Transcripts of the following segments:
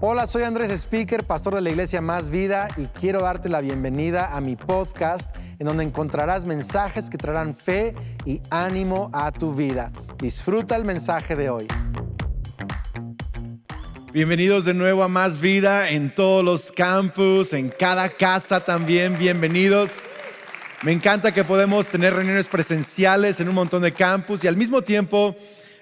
Hola, soy Andrés Speaker, pastor de la iglesia Más Vida y quiero darte la bienvenida a mi podcast en donde encontrarás mensajes que traerán fe y ánimo a tu vida. Disfruta el mensaje de hoy. Bienvenidos de nuevo a Más Vida en todos los campus, en cada casa también. Bienvenidos. Me encanta que podemos tener reuniones presenciales en un montón de campus y al mismo tiempo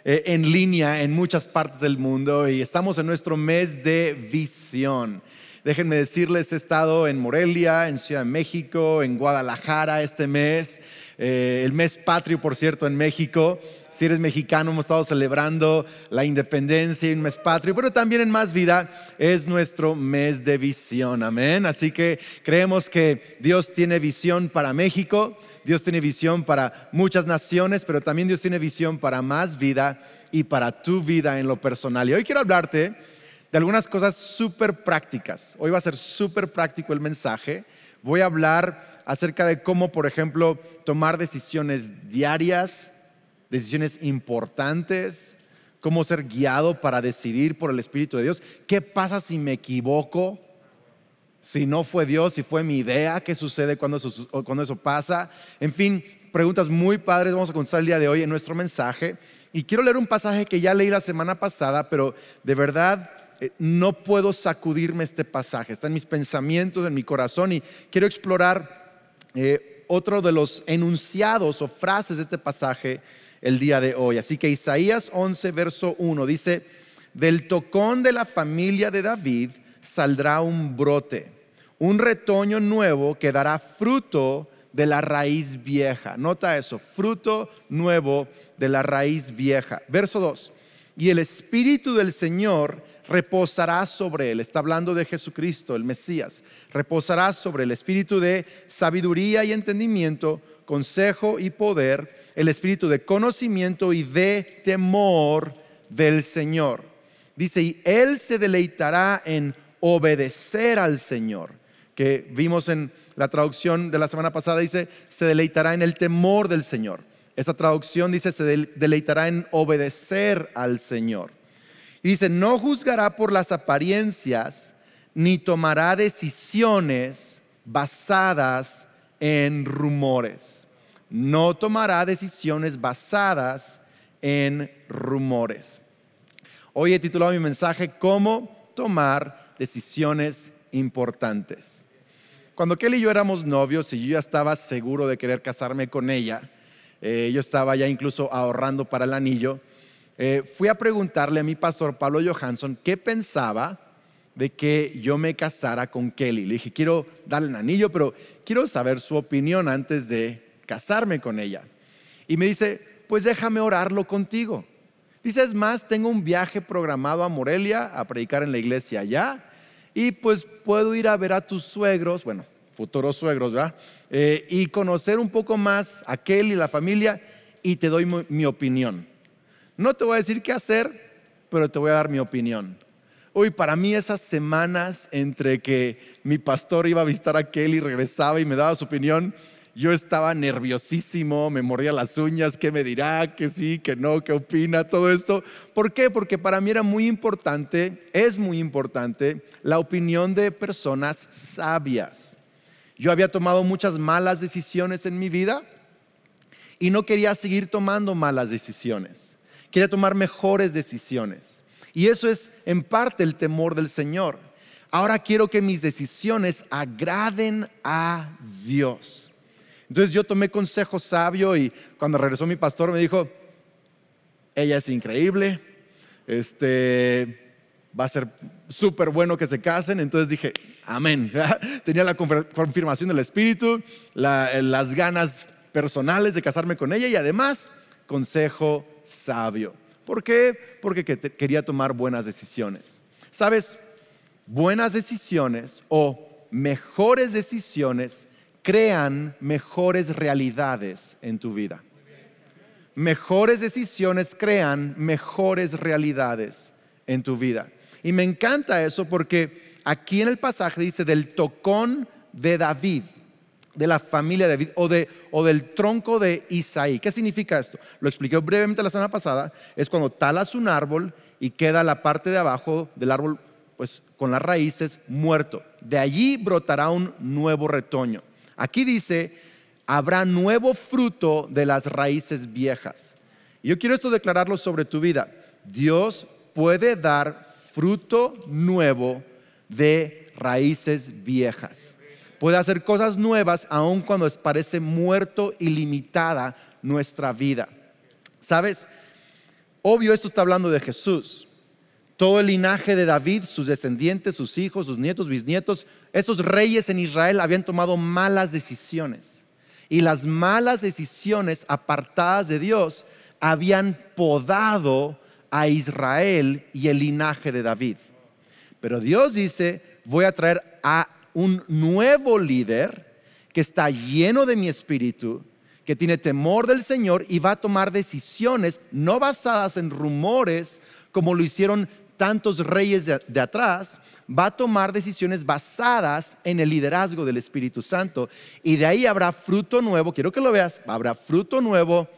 eh, en línea en muchas partes del mundo y estamos en nuestro mes de visión. Déjenme decirles, he estado en Morelia, en Ciudad de México, en Guadalajara este mes. Eh, el mes patrio, por cierto, en México. Si eres mexicano, hemos estado celebrando la independencia y un mes patrio, pero también en Más Vida es nuestro mes de visión. Amén. Así que creemos que Dios tiene visión para México, Dios tiene visión para muchas naciones, pero también Dios tiene visión para Más Vida y para tu vida en lo personal. Y hoy quiero hablarte de algunas cosas súper prácticas. Hoy va a ser súper práctico el mensaje Voy a hablar acerca de cómo, por ejemplo, tomar decisiones diarias, decisiones importantes, cómo ser guiado para decidir por el Espíritu de Dios. ¿Qué pasa si me equivoco? Si no fue Dios, si fue mi idea, ¿qué sucede cuando eso, pasa? En fin, preguntas muy padres vamos a contestar el día de hoy en nuestro mensaje. Y quiero leer un pasaje que ya leí la semana pasada, pero de verdad eh, no puedo sacudirme este pasaje, está en mis pensamientos, en mi corazón y quiero explorar eh, otro de los enunciados o frases de este pasaje el día de hoy. Así que Isaías 11, verso 1 dice, del tocón de la familia de David saldrá un brote, un retoño nuevo que dará fruto de la raíz vieja. Nota eso, fruto nuevo de la raíz vieja. Verso 2, y el Espíritu del Señor reposará sobre él. Está hablando de Jesucristo, el Mesías. Reposará sobre el espíritu de sabiduría y entendimiento, consejo y poder, el espíritu de conocimiento y de temor del Señor. Dice, y él se deleitará en obedecer al Señor, que vimos en la traducción de la semana pasada, dice, se deleitará en el temor del Señor. Esta traducción dice, se deleitará en obedecer al Señor. Y dice, no juzgará por las apariencias, ni tomará decisiones basadas en rumores. No tomará decisiones basadas en rumores. Hoy he titulado mi mensaje Cómo tomar decisiones importantes. Cuando Kelly y yo éramos novios y yo ya estaba seguro de querer casarme con ella, eh, yo estaba ya incluso ahorrando para el anillo, eh, fui a preguntarle a mi pastor Pablo Johansson qué pensaba de que yo me casara con Kelly. Le dije, quiero darle un anillo, pero quiero saber su opinión antes de casarme con ella. Y me dice, pues déjame orarlo contigo. Dice, es más, tengo un viaje programado a Morelia a predicar en la iglesia allá y pues puedo ir a ver a tus suegros, bueno, futuros suegros, ¿verdad? Eh, y conocer un poco más a Kelly y la familia y te doy mi opinión. No te voy a decir qué hacer, pero te voy a dar mi opinión. Hoy para mí esas semanas entre que mi pastor iba a visitar a Kelly, regresaba y me daba su opinión, yo estaba nerviosísimo, me mordía las uñas, qué me dirá, que sí, que no, qué opina, todo esto. ¿Por qué? Porque para mí era muy importante, es muy importante, la opinión de personas sabias. Yo había tomado muchas malas decisiones en mi vida y no quería seguir tomando malas decisiones quiere tomar mejores decisiones. Y eso es en parte el temor del Señor. Ahora quiero que mis decisiones agraden a Dios. Entonces yo tomé consejo sabio y cuando regresó mi pastor me dijo, ella es increíble, este, va a ser súper bueno que se casen. Entonces dije, amén. Tenía la confirmación del Espíritu, las ganas personales de casarme con ella y además consejo sabio. ¿Por qué? Porque quería tomar buenas decisiones. ¿Sabes? Buenas decisiones o mejores decisiones crean mejores realidades en tu vida. Mejores decisiones crean mejores realidades en tu vida. Y me encanta eso porque aquí en el pasaje dice del tocón de David de la familia de David o, de, o del tronco de Isaí. ¿Qué significa esto? Lo expliqué brevemente la semana pasada. Es cuando talas un árbol y queda la parte de abajo del árbol pues con las raíces muerto. De allí brotará un nuevo retoño. Aquí dice, habrá nuevo fruto de las raíces viejas. Y yo quiero esto declararlo sobre tu vida. Dios puede dar fruto nuevo de raíces viejas. Puede hacer cosas nuevas aun cuando parece muerto y limitada nuestra vida. ¿Sabes? Obvio, esto está hablando de Jesús. Todo el linaje de David, sus descendientes, sus hijos, sus nietos, bisnietos, estos reyes en Israel habían tomado malas decisiones. Y las malas decisiones apartadas de Dios habían podado a Israel y el linaje de David. Pero Dios dice, voy a traer a un nuevo líder que está lleno de mi espíritu, que tiene temor del Señor y va a tomar decisiones no basadas en rumores como lo hicieron tantos reyes de, atrás, va a tomar decisiones basadas en el liderazgo del Espíritu Santo. Y de ahí habrá fruto nuevo, quiero que lo veas, habrá fruto nuevo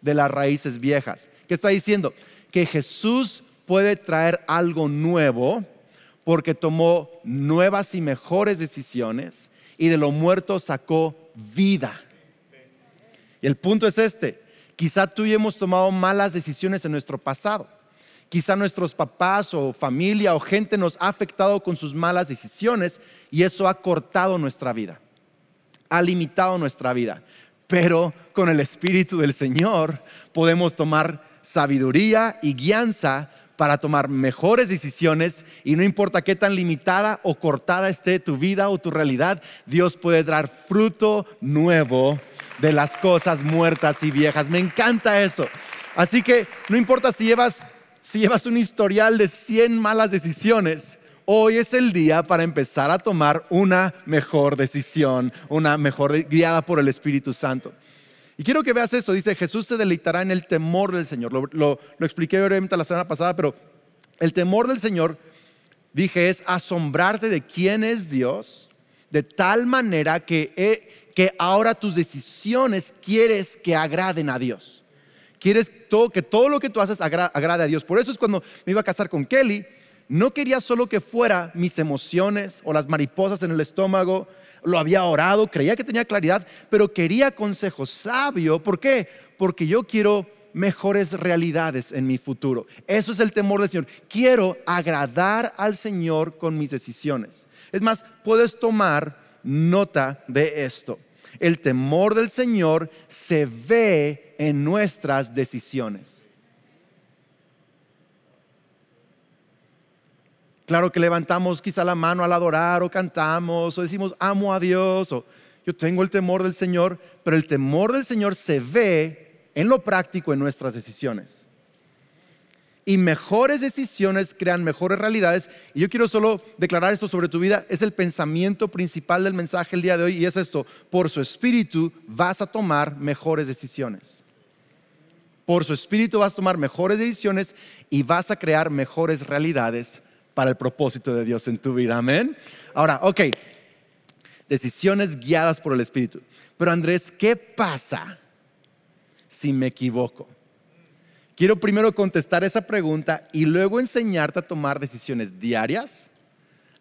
de las raíces viejas. ¿Qué está diciendo? Que Jesús puede traer algo nuevo porque tomó nuevas y mejores decisiones y de lo muerto sacó vida. Y el punto es este, quizá tú y hemos tomado malas decisiones en nuestro pasado Quizá nuestros papás o familia o gente nos ha afectado con sus malas decisiones y eso ha cortado nuestra vida, ha limitado nuestra vida. Pero con el Espíritu del Señor podemos tomar sabiduría y guianza para tomar mejores decisiones y no importa qué tan limitada o cortada esté tu vida o tu realidad, Dios puede dar fruto nuevo de las cosas muertas y viejas. Me encanta eso. Así que no importa si llevas si llevas un historial de 100 malas decisiones, hoy es el día para empezar a tomar una mejor decisión, una mejor guiada por el Espíritu Santo. Y quiero que veas esto, dice Jesús se deleitará en el temor del Señor. Lo, lo, expliqué brevemente la semana pasada, pero el temor del Señor, dije, es asombrarte de quién es Dios, de tal manera que, eh, que ahora tus decisiones quieres que agraden a Dios. Quieres que todo lo que tú haces agrade a Dios. Por eso es cuando me iba a casar con Kelly, no quería solo que fuera mis emociones o las mariposas en el estómago. Lo había orado, creía que tenía claridad, pero quería consejo sabio. ¿Por qué? Porque yo quiero mejores realidades en mi futuro. Eso es el temor del Señor. Quiero agradar al Señor con mis decisiones. Es más, puedes tomar nota de esto. El temor del Señor se ve en nuestras decisiones. Claro que levantamos quizá la mano al adorar o cantamos o decimos amo a Dios o yo tengo el temor del Señor, pero el temor del Señor se ve en lo práctico en nuestras decisiones y mejores decisiones crean mejores realidades. Y yo quiero solo declarar esto sobre tu vida. Es el pensamiento principal del mensaje el día de hoy y es esto. Por su espíritu vas a tomar mejores decisiones. Por su espíritu vas a tomar mejores decisiones y vas a crear mejores realidades para el propósito de Dios en tu vida. Amén. Ahora, ok. Decisiones guiadas por el espíritu. Pero Andrés, ¿qué pasa si me equivoco? Quiero primero contestar esa pregunta y luego enseñarte a tomar decisiones diarias,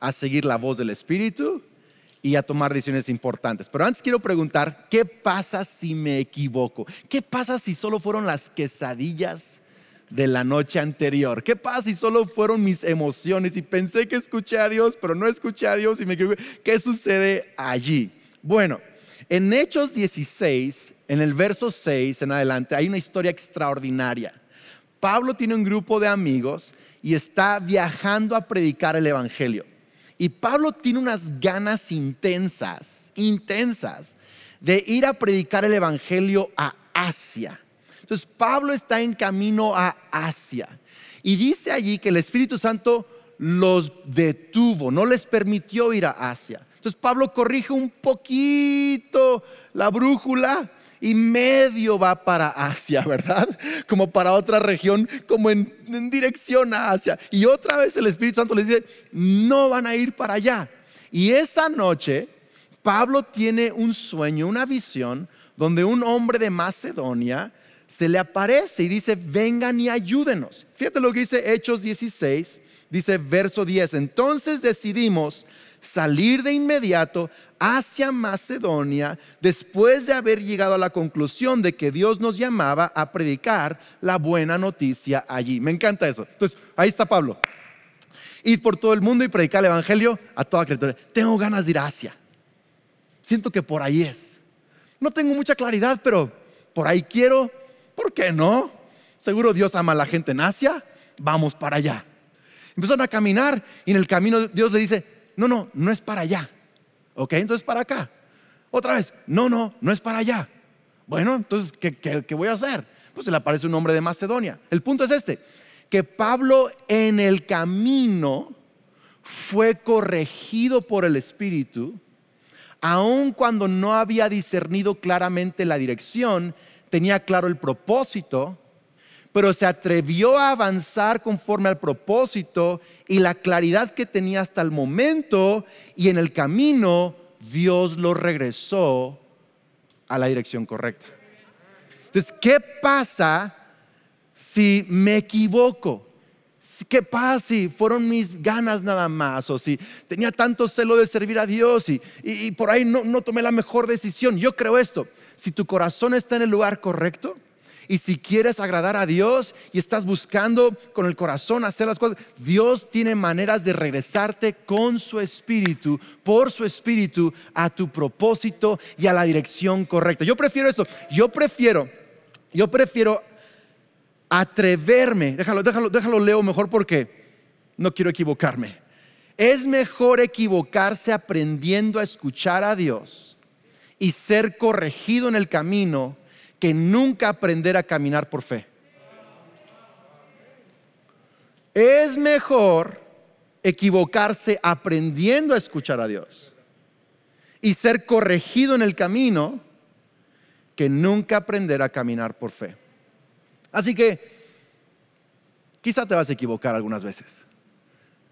a seguir la voz del Espíritu y a tomar decisiones importantes. Pero antes quiero preguntar, ¿qué pasa si me equivoco? ¿Qué pasa si solo fueron las quesadillas de la noche anterior? ¿Qué pasa si solo fueron mis emociones y pensé que escuché a Dios, pero no escuché a Dios y me equivoqué? ¿Qué sucede allí? Bueno, en Hechos 16, en el verso 6 en adelante, hay una historia extraordinaria. Pablo tiene un grupo de amigos y está viajando a predicar el Evangelio. Y Pablo tiene unas ganas intensas, intensas, de ir a predicar el Evangelio a Asia. Entonces Pablo está en camino a Asia. Y dice allí que el Espíritu Santo los detuvo, no les permitió ir a Asia. Entonces Pablo corrige un poquito la brújula y medio va para Asia, ¿verdad? Como para otra región, como en, dirección a Asia. Y otra vez el Espíritu Santo le dice, no van a ir para allá. Y esa noche, Pablo tiene un sueño, una visión, donde un hombre de Macedonia se le aparece y dice, vengan y ayúdenos. Fíjate lo que dice Hechos 16, Dice verso 10, entonces decidimos salir de inmediato hacia Macedonia después de haber llegado a la conclusión de que Dios nos llamaba a predicar la buena noticia allí. Me encanta eso. Entonces, ahí está Pablo. Ir por todo el mundo y predicar el Evangelio a toda criatura. Tengo ganas de ir a Asia. Siento que por ahí es. No tengo mucha claridad, pero por ahí quiero. ¿Por qué no? Seguro Dios ama a la gente en Asia. Vamos para allá. Empezaron a caminar y en el camino Dios le dice, no, no, no es para allá. Ok, entonces para acá. Otra vez, no, no, no es para allá. Bueno, entonces, ¿qué, voy a hacer? Pues se le aparece un hombre de Macedonia. El punto es este, que Pablo en el camino fue corregido por el Espíritu, aun cuando no había discernido claramente la dirección, tenía claro el propósito, pero se atrevió a avanzar conforme al propósito y la claridad que tenía hasta el momento y en el camino Dios lo regresó a la dirección correcta. Entonces, ¿qué pasa si me equivoco? ¿Qué pasa si fueron mis ganas nada más? O si tenía tanto celo de servir a Dios y, por ahí no, no tomé la mejor decisión. Yo creo esto, si tu corazón está en el lugar correcto, y si quieres agradar a Dios y estás buscando con el corazón hacer las cosas, Dios tiene maneras de regresarte con su espíritu, por su espíritu, a tu propósito y a la dirección correcta. Yo prefiero esto. Yo prefiero, yo prefiero atreverme. Déjalo, déjalo, déjalo leo mejor porque no quiero equivocarme. Es mejor equivocarse aprendiendo a escuchar a Dios y ser corregido en el camino que nunca aprender a caminar por fe. Es mejor equivocarse aprendiendo a escuchar a Dios y ser corregido en el camino que nunca aprender a caminar por fe. Así que quizá te vas a equivocar algunas veces.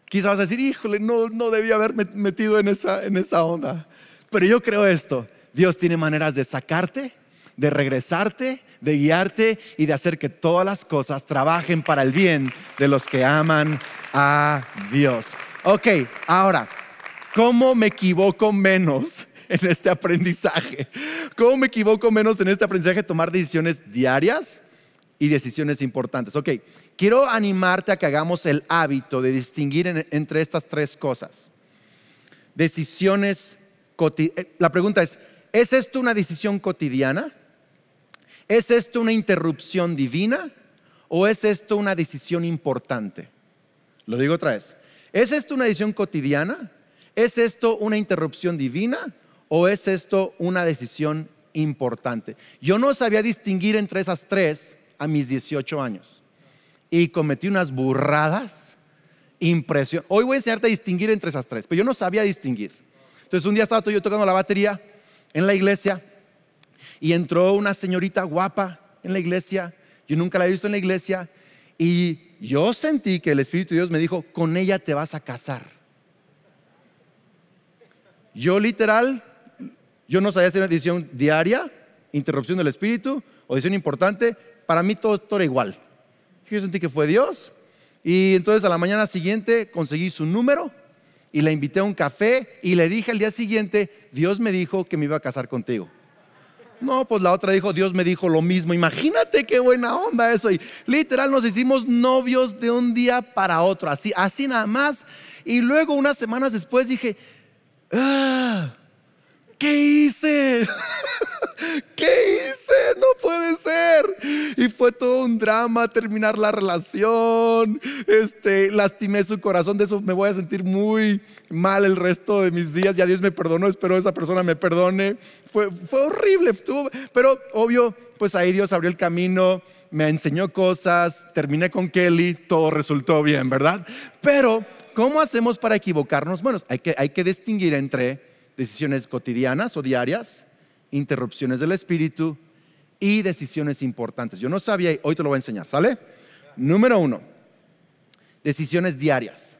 Quizá vas a decir, híjole, no, no debía haberme metido en esa, en esa onda. Pero yo creo esto, Dios tiene maneras de sacarte de regresarte, de guiarte y de hacer que todas las cosas trabajen para el bien de los que aman a Dios. Ok, ahora, ¿cómo me equivoco menos en este aprendizaje? ¿Cómo me equivoco menos en este aprendizaje tomar decisiones diarias y decisiones importantes? Ok, quiero animarte a que hagamos el hábito de distinguir entre estas tres cosas. Decisiones, eh, la pregunta es, ¿es esto una decisión cotidiana? ¿Es esto una interrupción divina o es esto una decisión importante? Lo digo otra vez. ¿Es esto una decisión cotidiana? ¿Es esto una interrupción divina o es esto una decisión importante? Yo no sabía distinguir entre esas tres a mis 18 años y cometí unas burradas impresionantes. Hoy voy a enseñarte a distinguir entre esas tres, pero yo no sabía distinguir. Entonces un día estaba yo tocando la batería en la iglesia y entró una señorita guapa en la iglesia, yo nunca la he visto en la iglesia, y yo sentí que el Espíritu de Dios me dijo, con ella te vas a casar. Yo literal, yo no sabía hacer una decisión diaria, interrupción del Espíritu, o decisión importante, para mí todo, todo era igual. Yo sentí que fue Dios, y entonces a la mañana siguiente conseguí su número, y la invité a un café, y le dije al día siguiente, Dios me dijo que me iba a casar contigo. No, pues la otra dijo, Dios me dijo lo mismo. Imagínate qué buena onda eso. Y literal nos hicimos novios de un día para otro, así, así nada más. Y luego unas semanas después dije, ah, ¿qué hice? ¿Qué hice? No puede ser. Fue todo un drama terminar la relación. Este, lastimé su corazón. De eso me voy a sentir muy mal el resto de mis días. Ya Dios me perdonó. Espero esa persona me perdone. Fue, fue horrible. pero obvio, pues ahí Dios abrió el camino, me enseñó cosas, terminé con Kelly, todo resultó bien, ¿verdad? Pero, ¿cómo hacemos para equivocarnos? Bueno, hay que, hay que distinguir entre decisiones cotidianas o diarias interrupciones del espíritu y decisiones importantes. Yo no sabía, hoy te lo voy a enseñar, ¿sale? Número uno, decisiones diarias.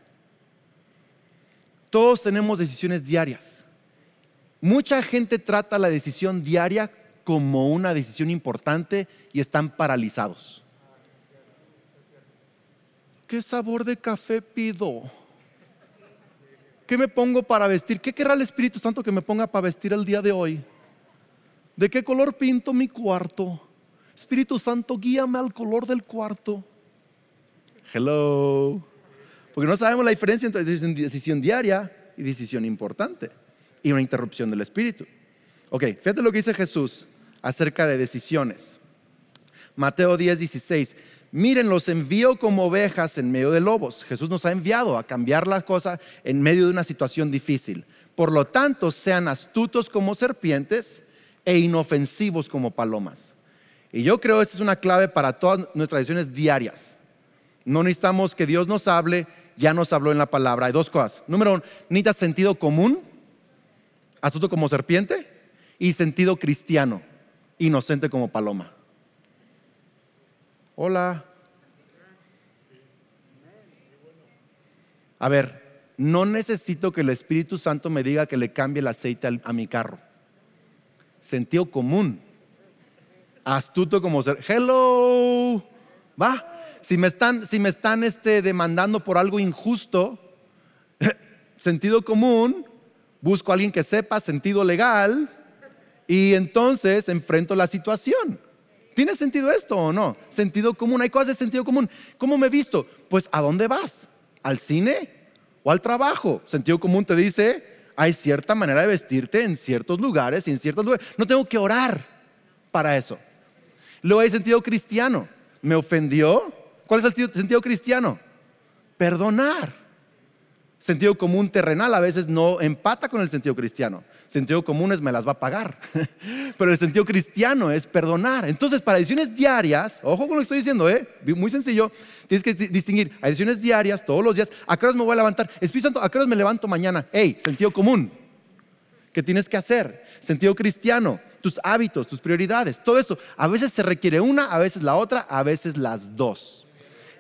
Todos tenemos decisiones diarias. Mucha gente trata la decisión diaria como una decisión importante y están paralizados. ¿qué sabor de café pido? ¿Qué me pongo para vestir? ¿Qué querrá el Espíritu Santo que me ponga para vestir el día de hoy? ¿De qué color pinto mi cuarto? Espíritu Santo, guíame al color del cuarto. Hello. Porque no sabemos la diferencia entre decisión diaria y decisión importante y una interrupción del Espíritu. Ok, fíjate lo que dice Jesús acerca de decisiones. Mateo 10, 16. Miren, los envío como ovejas en medio de lobos. Jesús nos ha enviado a cambiar las cosas en medio de una situación difícil. Por lo tanto, sean astutos como serpientes e inofensivos como palomas. Y yo creo que esta es una clave para todas nuestras decisiones diarias. No necesitamos que Dios nos hable, ya nos habló en la palabra. Hay dos cosas. Número uno, necesitas sentido común, astuto como serpiente, y sentido cristiano, inocente como paloma. Hola. A ver, no necesito que el Espíritu Santo me diga que le cambie el aceite a mi carro. Sentido común. Astuto como ser. Hello. Va. Si me están, si me están este, demandando por algo injusto, sentido común, busco a alguien que sepa sentido legal y entonces enfrento la situación. ¿Tiene sentido esto o no? Sentido común, hay cosas de sentido común. ¿Cómo me he visto? Pues ¿a dónde vas? ¿Al cine o al trabajo? Sentido común te dice, hay cierta manera de vestirte en ciertos lugares y en ciertos lugares. No tengo que orar para eso. Luego hay sentido cristiano. ¿Me ofendió? ¿Cuál es el sentido cristiano? Perdonar. Sentido común terrenal a veces no empata con el sentido cristiano. Sentido común es me las va a pagar. Pero el sentido cristiano es perdonar. Entonces, para decisiones diarias, ojo con lo que estoy diciendo, ¿eh? muy sencillo, tienes que distinguir decisiones diarias, todos los días, a qué horas me voy a levantar. Espíritu Santo, ¿a qué horas me levanto mañana? Hey, sentido común. ¿Qué tienes que hacer? Sentido cristiano, tus hábitos, tus prioridades, todo eso. A veces se requiere una, a veces la otra, a veces las dos.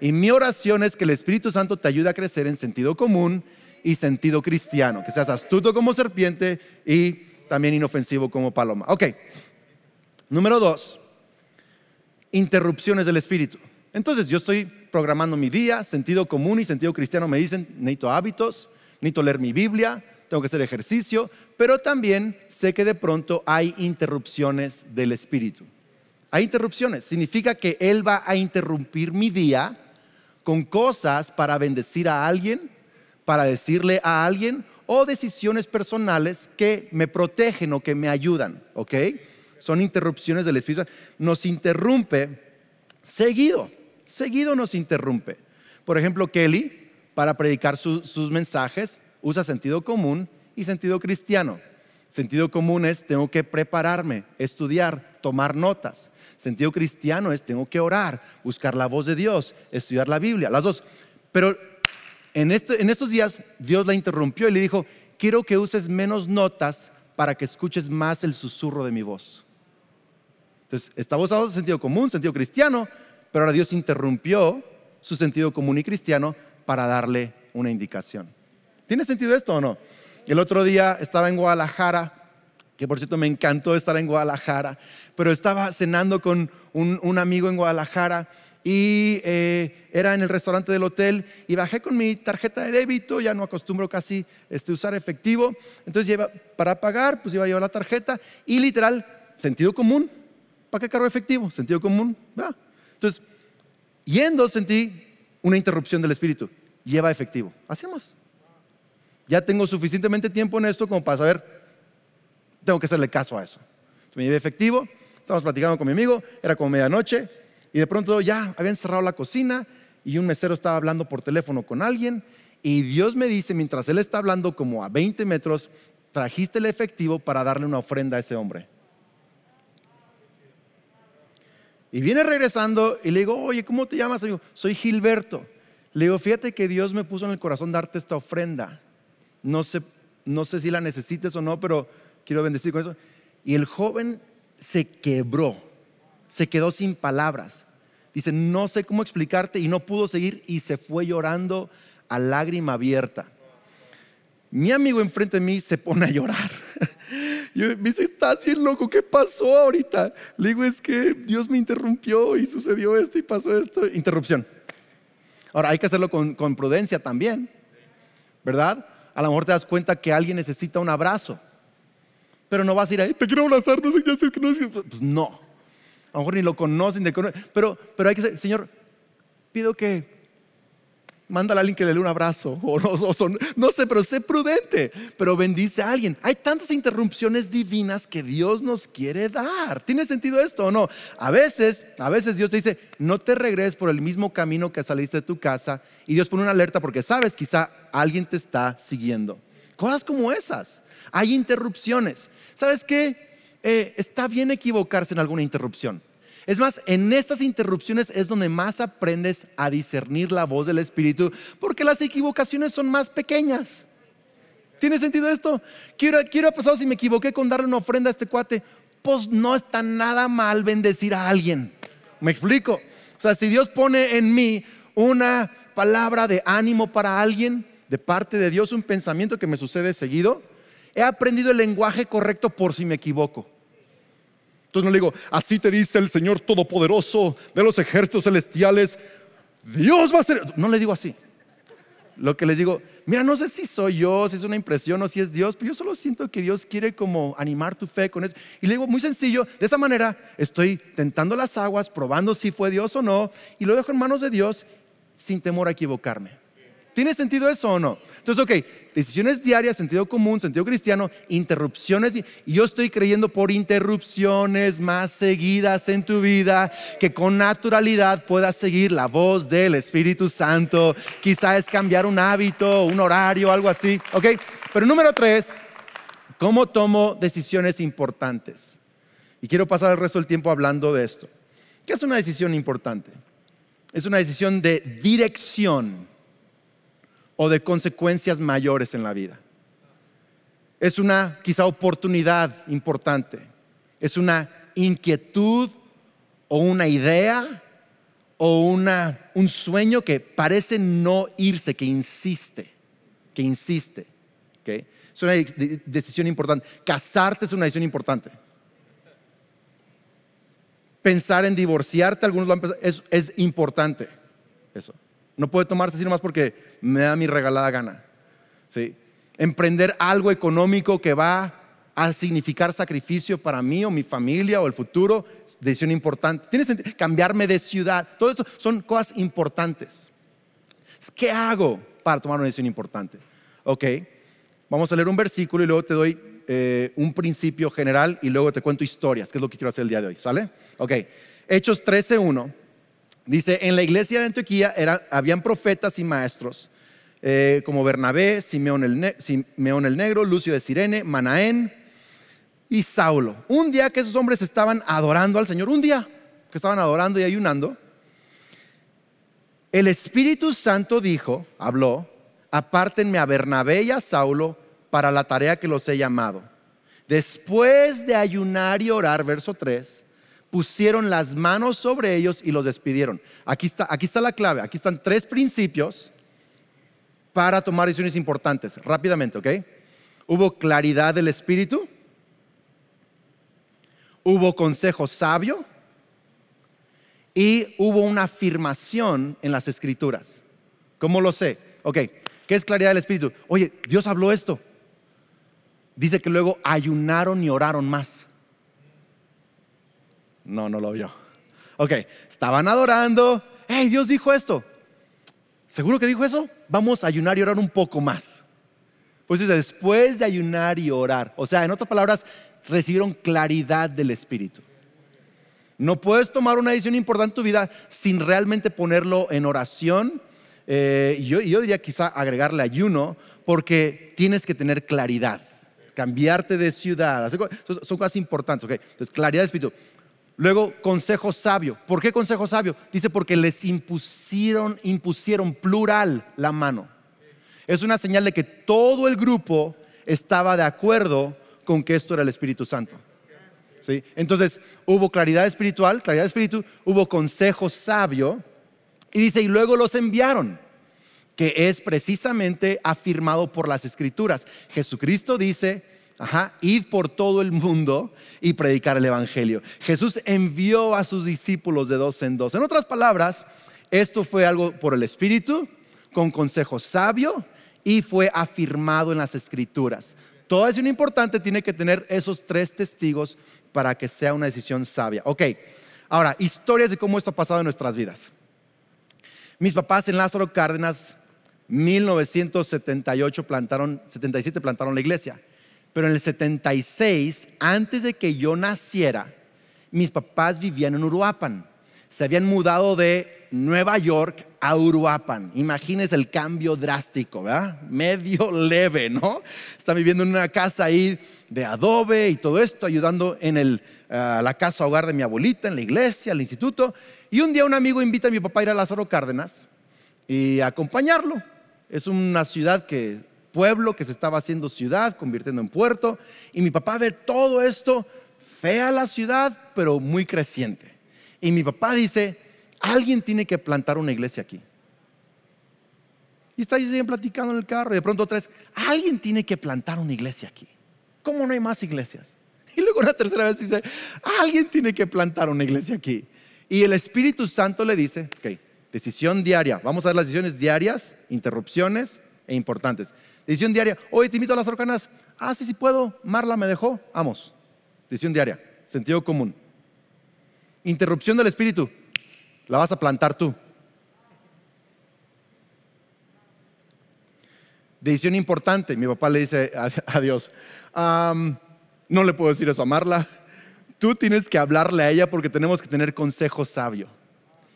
Y mi oración es que el Espíritu Santo te ayude a crecer en sentido común y sentido cristiano, que seas astuto como serpiente y también inofensivo como paloma. Ok, número dos, interrupciones del Espíritu. Entonces yo estoy programando mi día, sentido común y sentido cristiano me dicen, necesito hábitos, necesito leer mi Biblia, tengo que hacer ejercicio, pero también sé que de pronto hay interrupciones del Espíritu. Hay interrupciones, significa que Él va a interrumpir mi día con cosas para bendecir a alguien, para decirle a alguien o decisiones personales que me protegen o que me ayudan, ¿ok? Son interrupciones del Espíritu. Nos interrumpe seguido, seguido nos interrumpe. Por ejemplo, Kelly, para predicar sus mensajes, usa sentido común y sentido cristiano. Sentido común es tengo que prepararme, estudiar, tomar notas. Sentido cristiano es tengo que orar, buscar la voz de Dios, estudiar la Biblia, las dos. Pero en, estos días Dios la interrumpió y le dijo, quiero que uses menos notas para que escuches más el susurro de mi voz. Entonces, está usando sentido común, sentido cristiano, pero ahora Dios interrumpió su sentido común y cristiano para darle una indicación. ¿Tiene sentido esto o no? El otro día estaba en Guadalajara que por cierto me encantó estar en Guadalajara, pero estaba cenando con un, amigo en Guadalajara y eh, era en el restaurante del hotel y bajé con mi tarjeta de débito, ya no acostumbro casi este, usar efectivo, entonces para pagar pues iba a llevar la tarjeta y literal, sentido común, ¿para qué cargo efectivo? Sentido común, Entonces, yendo sentí una interrupción del espíritu, lleva efectivo, hacemos. Ya tengo suficientemente tiempo en esto como para saber tengo que hacerle caso a eso. me llevé efectivo, estábamos platicando con mi amigo, era como medianoche, y de pronto ya habían cerrado la cocina y un mesero estaba hablando por teléfono con alguien, y Dios me dice, mientras él está hablando como a 20 metros, trajiste el efectivo para darle una ofrenda a ese hombre. Y viene regresando y le digo, oye, ¿cómo te llamas? yo, soy Gilberto. Le digo, fíjate que Dios me puso en el corazón darte esta ofrenda. No sé, no sé si la necesites o no, pero quiero bendecir con eso. Y el joven se quebró, se quedó sin palabras. Dice, no sé cómo explicarte y no pudo seguir y se fue llorando a lágrima abierta. Mi amigo enfrente de mí se pone a llorar. Yo, me dice, estás bien loco, ¿qué pasó ahorita? Le digo, es que Dios me interrumpió y sucedió esto y pasó esto. Interrupción. Ahora, hay que hacerlo con, con prudencia también, ¿verdad? A lo mejor te das cuenta que alguien necesita un abrazo, pero no vas a ir ahí, te quiero abrazar, no sé, ya sé no es. Pues no. A lo mejor ni lo conocen, pero, pero hay que ser, Señor, pido que Mándale a alguien que le dé un abrazo. O no, sé, pero sé prudente. Pero bendice a alguien. Hay tantas interrupciones divinas que Dios nos quiere dar. ¿Tiene sentido esto o no? A veces, a veces Dios te dice, no te regreses por el mismo camino que saliste de tu casa. Y Dios pone una alerta porque sabes, quizá alguien te está siguiendo. Cosas como esas. Hay interrupciones. ¿Sabes qué? Eh, está bien equivocarse en alguna interrupción. Es más, en estas interrupciones es donde más aprendes a discernir la voz del Espíritu, porque las equivocaciones son más pequeñas. ¿Tiene sentido esto? Quiero, quiero pasado si me equivoqué con darle una ofrenda a este cuate. Pues no está nada mal bendecir a alguien. ¿Me explico? O sea, si Dios pone en mí una palabra de ánimo para alguien, de parte de Dios, un pensamiento que me sucede seguido, he aprendido el lenguaje correcto por si me equivoco. Entonces no le digo, así te dice el Señor Todopoderoso de los ejércitos celestiales, Dios va a ser. No le digo así. Lo que les digo, mira, no sé si soy yo, si es una impresión o si es Dios, pero yo solo siento que Dios quiere como animar tu fe con eso. Y le digo, muy sencillo, de esa manera estoy tentando las aguas, probando si fue Dios o no, y lo dejo en manos de Dios sin temor a equivocarme. ¿Tiene sentido eso o no? Entonces, ok, decisiones diarias, sentido común, sentido cristiano, interrupciones. Y yo estoy creyendo por interrupciones más seguidas en tu vida, que con naturalidad puedas seguir la voz del Espíritu Santo. Quizá es cambiar un hábito, un horario, algo así. Ok, pero número tres, ¿cómo tomo decisiones importantes? Y quiero pasar el resto del tiempo hablando de esto. ¿Qué es una decisión importante? Es una decisión de dirección o de consecuencias mayores en la vida. Es una quizá oportunidad importante, es una inquietud o una idea o una, un sueño que parece no irse, que insiste, que insiste. Es una decisión importante. Casarte es una decisión importante. Pensar en divorciarte, algunos lo han pensado, es, es importante. Eso. No puede tomarse así nomás porque me da mi regalada gana. ¿sí? Emprender algo económico que va a significar sacrificio para mí o mi familia o el futuro, decisión importante. Tiene sentido cambiarme de ciudad. Todo eso son cosas importantes. ¿Qué hago para tomar una decisión importante? Ok, vamos a leer un versículo y luego te doy eh, un principio general y luego te cuento historias, que es lo que quiero hacer el día de hoy. ¿Sale? Ok, Hechos 13.1 Dice, en la iglesia de Antioquía habían profetas y maestros, eh, como Bernabé, Simeón el, Simeón el, Negro, Lucio de Sirene, Manaén y Saulo. Un día que esos hombres estaban adorando al Señor, un día que estaban adorando y ayunando, el Espíritu Santo dijo, habló, apártenme a Bernabé y a Saulo para la tarea que los he llamado. Después de ayunar y orar, verso 3, pusieron las manos sobre ellos y los despidieron. Aquí está, aquí está la clave, aquí están tres principios para tomar decisiones importantes. Rápidamente, ¿ok? Hubo claridad del espíritu, hubo consejo sabio y hubo una afirmación en las escrituras. ¿Cómo lo sé? Ok, ¿qué es claridad del espíritu? Oye, Dios habló esto. Dice que luego ayunaron y oraron más. No, no lo vio. Ok, estaban adorando. Hey, Dios dijo esto. ¿Seguro que dijo eso? Vamos a ayunar y orar un poco más. Pues dice, después de ayunar y orar. O sea, en otras palabras, recibieron claridad del Espíritu. No puedes tomar una decisión importante en tu vida sin realmente ponerlo en oración. Eh, yo, yo diría quizá agregarle ayuno porque tienes que tener claridad cambiarte de ciudad, son cosas importantes, ¿ok? Entonces, claridad de espíritu. Luego, consejo sabio. ¿Por qué consejo sabio? Dice porque les impusieron, impusieron plural la mano. Es una señal de que todo el grupo estaba de acuerdo con que esto era el Espíritu Santo. ¿Sí? Entonces, hubo claridad espiritual, claridad de espíritu, hubo consejo sabio, y dice, y luego los enviaron, que es precisamente afirmado por las escrituras. Jesucristo dice, Ajá, id por todo el mundo y predicar el Evangelio. Jesús envió a sus discípulos de dos en dos. En otras palabras, Esto fue algo por el Espíritu, con consejo sabio y fue afirmado en las Escrituras. Toda decisión importante tiene que tener esos tres testigos para que sea una decisión sabia. Ok, ahora, historias de cómo esto ha pasado en nuestras vidas. Mis papás en Lázaro Cárdenas, 1978 plantaron, 77 plantaron la iglesia. Pero en el 76, antes de que yo naciera, mis papás vivían en Uruapan. Se habían mudado de Nueva York a Uruapan. Imagínense el cambio drástico, ¿verdad? Medio leve, ¿no? Están viviendo en una casa ahí de adobe y todo esto, ayudando en el, uh, la casa hogar de mi abuelita, en la iglesia, el instituto. Y un día un amigo invita a mi papá a ir a Lázaro Cárdenas y a acompañarlo. Es una ciudad que, pueblo que se estaba haciendo ciudad, convirtiendo en puerto. Y mi papá ve todo esto, fea la ciudad, pero muy creciente. Y mi papá dice, alguien tiene que plantar una iglesia aquí. Y está ahí platicando en el carro y de pronto otra vez, alguien tiene que plantar una iglesia aquí. ¿Cómo no hay más iglesias? Y luego una tercera vez dice, alguien tiene que plantar una iglesia aquí. Y el Espíritu Santo le dice, ok, decisión diaria, vamos a ver las decisiones diarias, interrupciones e importantes. Decisión diaria, hoy te invito a las orcanas. Ah, sí, sí puedo, Marla me dejó, vamos. Decisión diaria, sentido común. Interrupción del Espíritu, la vas a plantar tú. Decisión importante, mi papá le dice a, Dios, no le puedo decir eso a Marla, tú tienes que hablarle a ella porque tenemos que tener consejo sabio.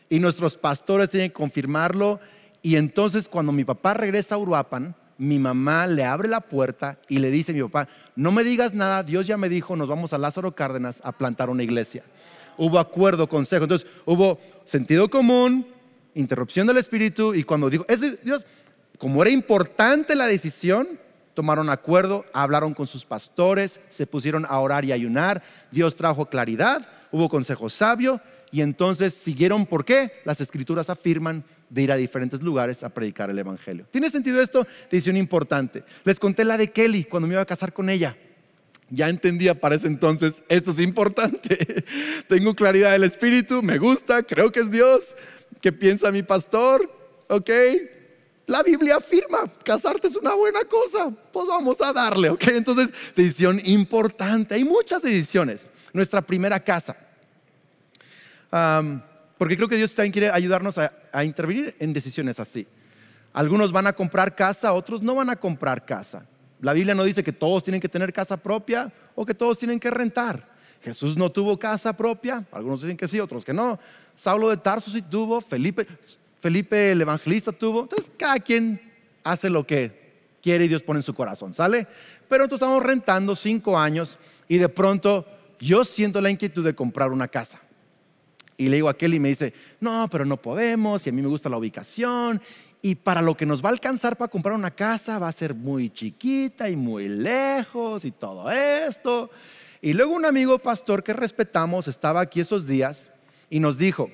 Y nuestros pastores tienen que confirmarlo. Y entonces cuando mi papá regresa a Uruapan, mi mamá le abre la puerta y le dice a mi papá, no me digas nada, Dios ya me dijo, nos vamos a Lázaro Cárdenas a plantar una iglesia hubo acuerdo, consejo. Entonces hubo sentido común, interrupción del espíritu y cuando dijo, es Dios, como era importante la decisión, tomaron acuerdo, hablaron con sus pastores, se pusieron a orar y ayunar, Dios trajo claridad, hubo consejo sabio y entonces siguieron, ¿por qué? Las escrituras afirman de ir a diferentes lugares a predicar el Evangelio. ¿Tiene sentido esto? Decisión importante. Les conté la de Kelly cuando me iba a casar con ella ya entendía para ese entonces, esto es importante. Tengo claridad del Espíritu, me gusta, creo que es Dios. ¿Qué piensa mi pastor? ¿Ok? La Biblia afirma, casarte es una buena cosa, pues vamos a darle, ¿ok? Entonces, decisión importante. Hay muchas decisiones. Nuestra primera casa. porque creo que Dios también quiere ayudarnos a, intervenir en decisiones así. Algunos van a comprar casa, otros no van a comprar casa. La Biblia no dice que todos tienen que tener casa propia o que todos tienen que rentar. Jesús no tuvo casa propia, algunos dicen que sí, otros que no. Saulo de Tarso sí tuvo, Felipe, Felipe el evangelista tuvo. Entonces cada quien hace lo que quiere y Dios pone en su corazón, ¿sale? Pero nosotros estamos rentando cinco años y de pronto yo siento la inquietud de comprar una casa. Y le digo a Kelly y me dice, no, pero no podemos, y a mí me gusta la ubicación, y para lo que nos va a alcanzar para comprar una casa va a ser muy chiquita y muy lejos y todo esto. Y luego un amigo pastor que respetamos estaba aquí esos días y nos dijo,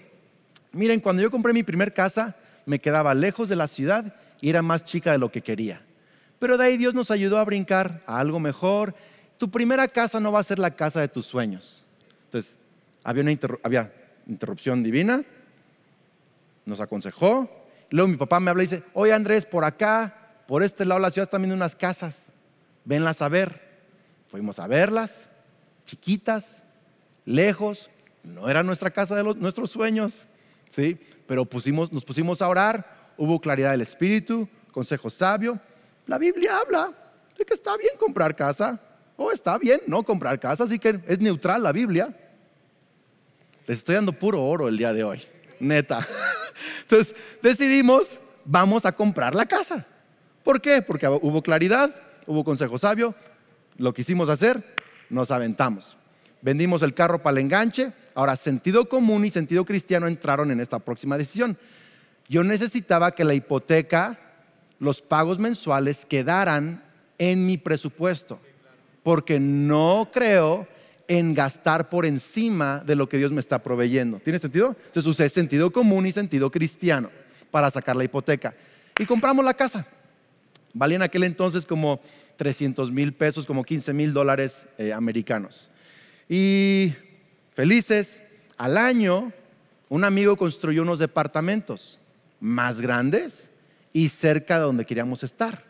miren, cuando yo compré mi primer casa me quedaba lejos de la ciudad y era más chica de lo que quería. Pero de ahí Dios nos ayudó a brincar a algo mejor. Tu primera casa no va a ser la casa de tus sueños. Entonces, había una había interrupción divina, nos aconsejó, Luego mi papá me habla y dice, oye Andrés, por acá, por este lado de la ciudad están viendo unas casas, venlas a ver. Fuimos a verlas, chiquitas, lejos, no era nuestra casa de nuestros sueños, ¿sí? pero pusimos, nos pusimos a orar, hubo claridad del espíritu, consejo sabio. La Biblia habla de que está bien comprar casa, o está bien no comprar casa, así que es neutral la Biblia. Les estoy dando puro oro el día de hoy, neta. Entonces decidimos, vamos a comprar la casa. ¿Por qué? Porque hubo claridad, hubo consejo sabio, lo quisimos hacer, nos aventamos. Vendimos el carro para el enganche, ahora sentido común y sentido cristiano entraron en esta próxima decisión. Yo necesitaba que la hipoteca, los pagos mensuales quedaran en mi presupuesto, porque no creo en gastar por encima de lo que Dios me está proveyendo. ¿Tiene sentido? Entonces usé sentido común y sentido cristiano para sacar la hipoteca. Y compramos la casa. Valía en aquel entonces como 300 mil pesos, como 15 mil dólares eh, americanos. Y felices, al año un amigo construyó unos departamentos más grandes y cerca de donde queríamos estar.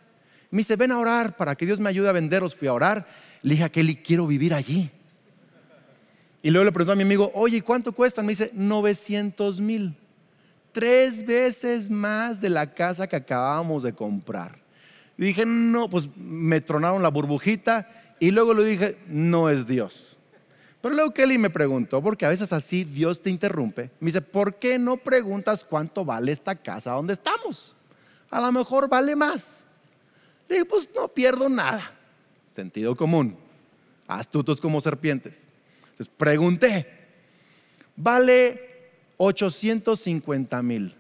Me dice, ven a orar para que Dios me ayude a venderlos. Fui a orar. Le dije a Kelly, quiero vivir allí. Y luego le preguntó a mi amigo, oye, ¿cuánto cuestan? Me dice, 900 mil. Tres veces más de la casa que acabábamos de comprar. Dije, no, pues me tronaron la burbujita. Y luego le dije, no es Dios. Pero luego Kelly me preguntó, porque a veces así Dios te interrumpe. Me dice, ¿por qué no preguntas cuánto vale esta casa donde estamos? A lo mejor vale más. Dije, pues no pierdo nada. Sentido común. Astutos como serpientes. Entonces pregunté, vale 850 mil.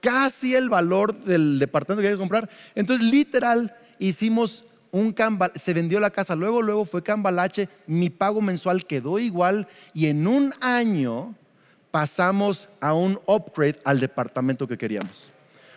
Casi el valor del departamento que quería comprar. Entonces literal hicimos un se vendió la casa, luego, luego fue cambalache, mi pago mensual quedó igual y en un año pasamos a un upgrade al departamento que queríamos.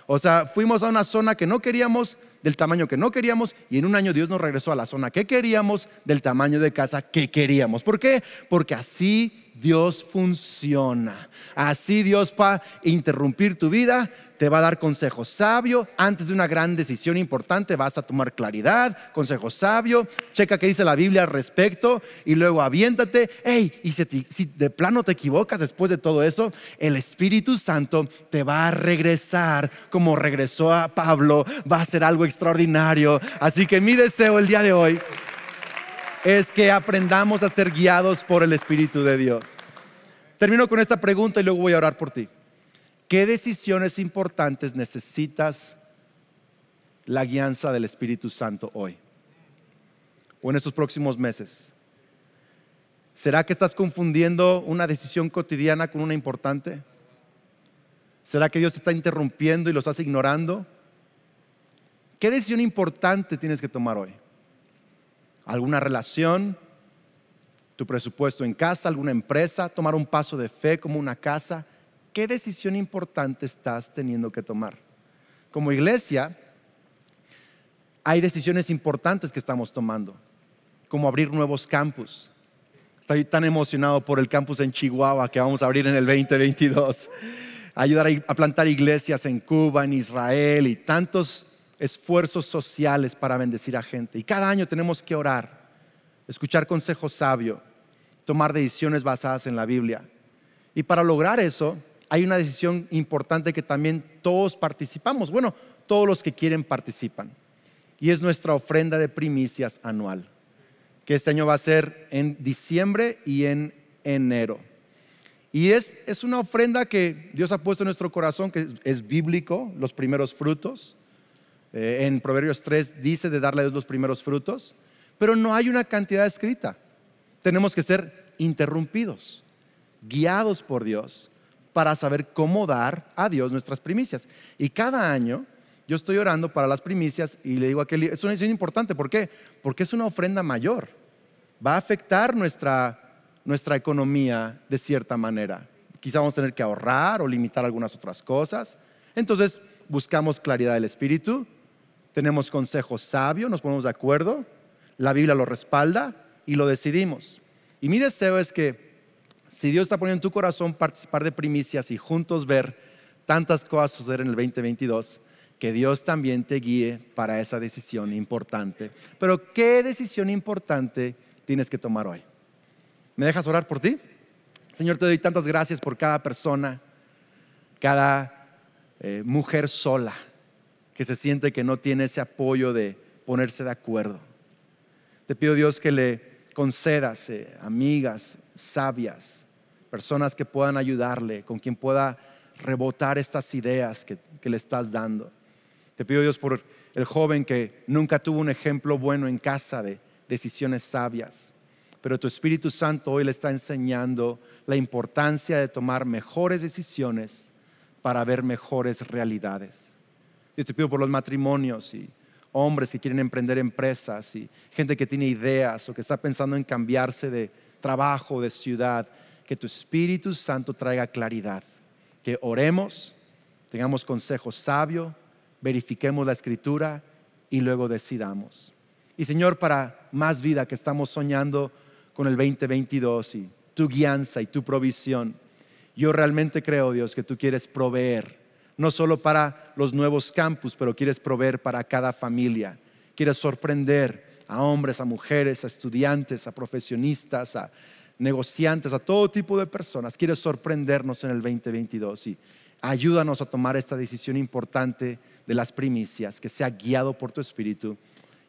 O sea, fuimos a una zona que no queríamos, del tamaño que no queríamos, y en un año Dios nos regresó a la zona que queríamos, del tamaño de casa que queríamos. ¿Por qué? Porque así Dios funciona. Así Dios va a interrumpir tu vida, te va a dar consejo sabio. Antes de una gran decisión importante vas a tomar claridad, consejo sabio. Checa qué dice la Biblia al respecto y luego aviéntate. Hey, y si, si de plano te equivocas después de todo eso, el Espíritu Santo te va a regresar como regresó a Pablo. Va a ser algo extraordinario. Así que mi deseo el día de hoy es que aprendamos a ser guiados por el Espíritu de Dios. Termino con esta pregunta y luego voy a orar por ti. ¿Qué decisiones importantes necesitas la guianza del Espíritu Santo hoy? O en estos próximos meses. ¿Será que estás confundiendo una decisión cotidiana con una importante? ¿Será que Dios te está interrumpiendo y lo estás ignorando? ¿Qué decisión importante tienes que tomar hoy? Alguna relación, tu presupuesto en casa, alguna empresa, tomar un paso de fe como una casa. ¿Qué decisión importante estás teniendo que tomar? Como iglesia, hay decisiones importantes que estamos tomando, como abrir nuevos campus. Estoy tan emocionado por el campus en Chihuahua que vamos a abrir en el 2022. Ayudar a plantar iglesias en Cuba, en Israel y tantos esfuerzos sociales para bendecir a gente. Y cada año tenemos que orar, escuchar consejos sabios, tomar decisiones basadas en la Biblia. Y para lograr eso, hay una decisión importante que también todos participamos. Bueno, todos los que quieren participan. Y es nuestra ofrenda de primicias anual, que este año va a ser en diciembre y en enero. Y es, es una ofrenda que Dios ha puesto en nuestro corazón, que es bíblico, los primeros frutos. Eh, en Proverbios 3 dice de darle a Dios los primeros frutos, pero no hay una cantidad escrita. Tenemos que ser interrumpidos, guiados por Dios para saber cómo dar a Dios nuestras primicias. Y cada año yo estoy orando para las primicias y le digo a Kelly, es una decisión importante, ¿por qué? Porque es una ofrenda mayor. Va a afectar nuestra, nuestra economía de cierta manera. Quizá vamos a tener que ahorrar o limitar algunas otras cosas. Entonces buscamos claridad del espíritu, tenemos consejo sabio, nos ponemos de acuerdo, la Biblia lo respalda y lo decidimos. Y mi deseo es que si Dios está poniendo en tu corazón participar de primicias y juntos ver tantas cosas suceder en el 2022, que Dios también te guíe para esa decisión importante. Pero ¿qué decisión importante tienes que tomar hoy? ¿Me dejas orar por ti? Señor, te doy tantas gracias por cada persona, cada eh, mujer sola que se siente que no tiene ese apoyo de ponerse de acuerdo. Te pido Dios que le concedas eh, amigas sabias, personas que puedan ayudarle, con quien pueda rebotar estas ideas que, que le estás dando. Te pido Dios por el joven que nunca tuvo un ejemplo bueno en casa de decisiones sabias, pero tu Espíritu Santo hoy le está enseñando la importancia de tomar mejores decisiones para ver mejores realidades. Yo te pido por los matrimonios y hombres que quieren emprender empresas y gente que tiene ideas o que está pensando en cambiarse de trabajo, de ciudad, que tu Espíritu Santo traiga claridad, que oremos, tengamos consejo sabio, verifiquemos la escritura y luego decidamos. Y Señor, para más vida que estamos soñando con el 2022 y tu guianza y tu provisión, Yo realmente creo, Dios, que tú quieres proveer, no solo para los nuevos campus, pero quieres proveer para cada familia. Quieres sorprender a hombres, a mujeres, a estudiantes, a profesionistas, a negociantes, a todo tipo de personas. Quieres sorprendernos en el 2022 y ayúdanos a tomar esta decisión importante de las primicias, que sea guiado por tu Espíritu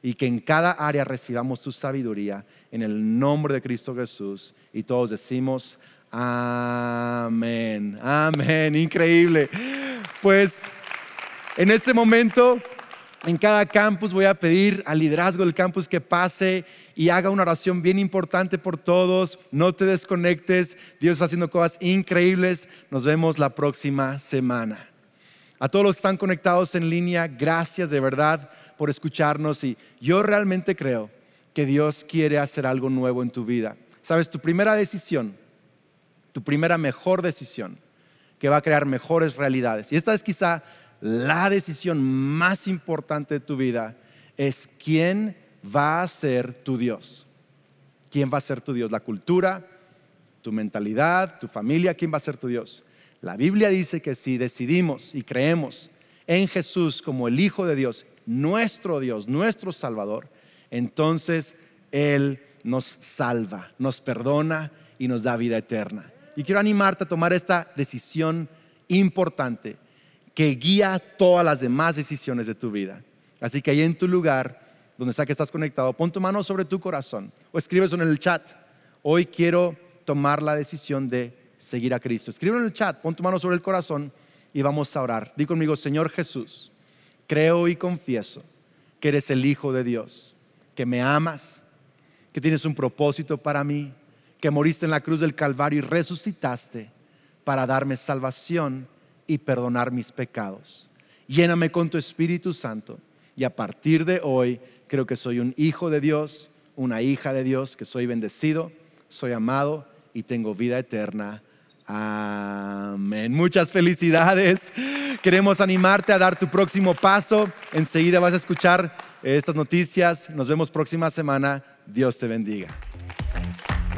y que en cada área recibamos tu sabiduría en el nombre de Cristo Jesús. Y todos decimos, amén, amén, increíble. Pues en este momento, en cada campus voy a pedir al liderazgo del campus que pase y haga una oración bien importante por todos. No te desconectes. Dios está haciendo cosas increíbles. Nos vemos la próxima semana. A todos los que están conectados en línea, gracias de verdad por escucharnos y yo realmente creo que Dios quiere hacer algo nuevo en tu vida. Sabes, tu primera decisión, tu primera mejor decisión, que va a crear mejores realidades. Y esta es quizá la decisión más importante de tu vida, es quién va a ser tu Dios. ¿Quién va a ser tu Dios? La cultura, tu mentalidad, tu familia, ¿quién va a ser tu Dios? La Biblia dice que si decidimos y creemos en Jesús como el Hijo de Dios, nuestro Dios, nuestro Salvador, entonces Él nos salva, nos perdona y nos da vida eterna. Y quiero animarte a tomar esta decisión importante que guía todas las demás decisiones de tu vida. Así que ahí en tu lugar, donde está que estás conectado, pon tu mano sobre tu corazón o escribe eso en el chat. Hoy quiero tomar la decisión de seguir a Cristo. Escribe en el chat, pon tu mano sobre el corazón y vamos a orar. Di conmigo, Señor Jesús, creo y confieso que eres el Hijo de Dios, que me amas, que tienes un propósito para mí, que moriste en la cruz del Calvario y resucitaste para darme salvación y perdonar mis pecados. Lléname con tu Espíritu Santo y a partir de hoy creo que soy un hijo de Dios, una hija de Dios, que soy bendecido, soy amado y tengo vida eterna. Amén. Muchas felicidades. Queremos animarte a dar tu próximo paso. Enseguida vas a escuchar estas noticias. Nos vemos próxima semana. Dios te bendiga.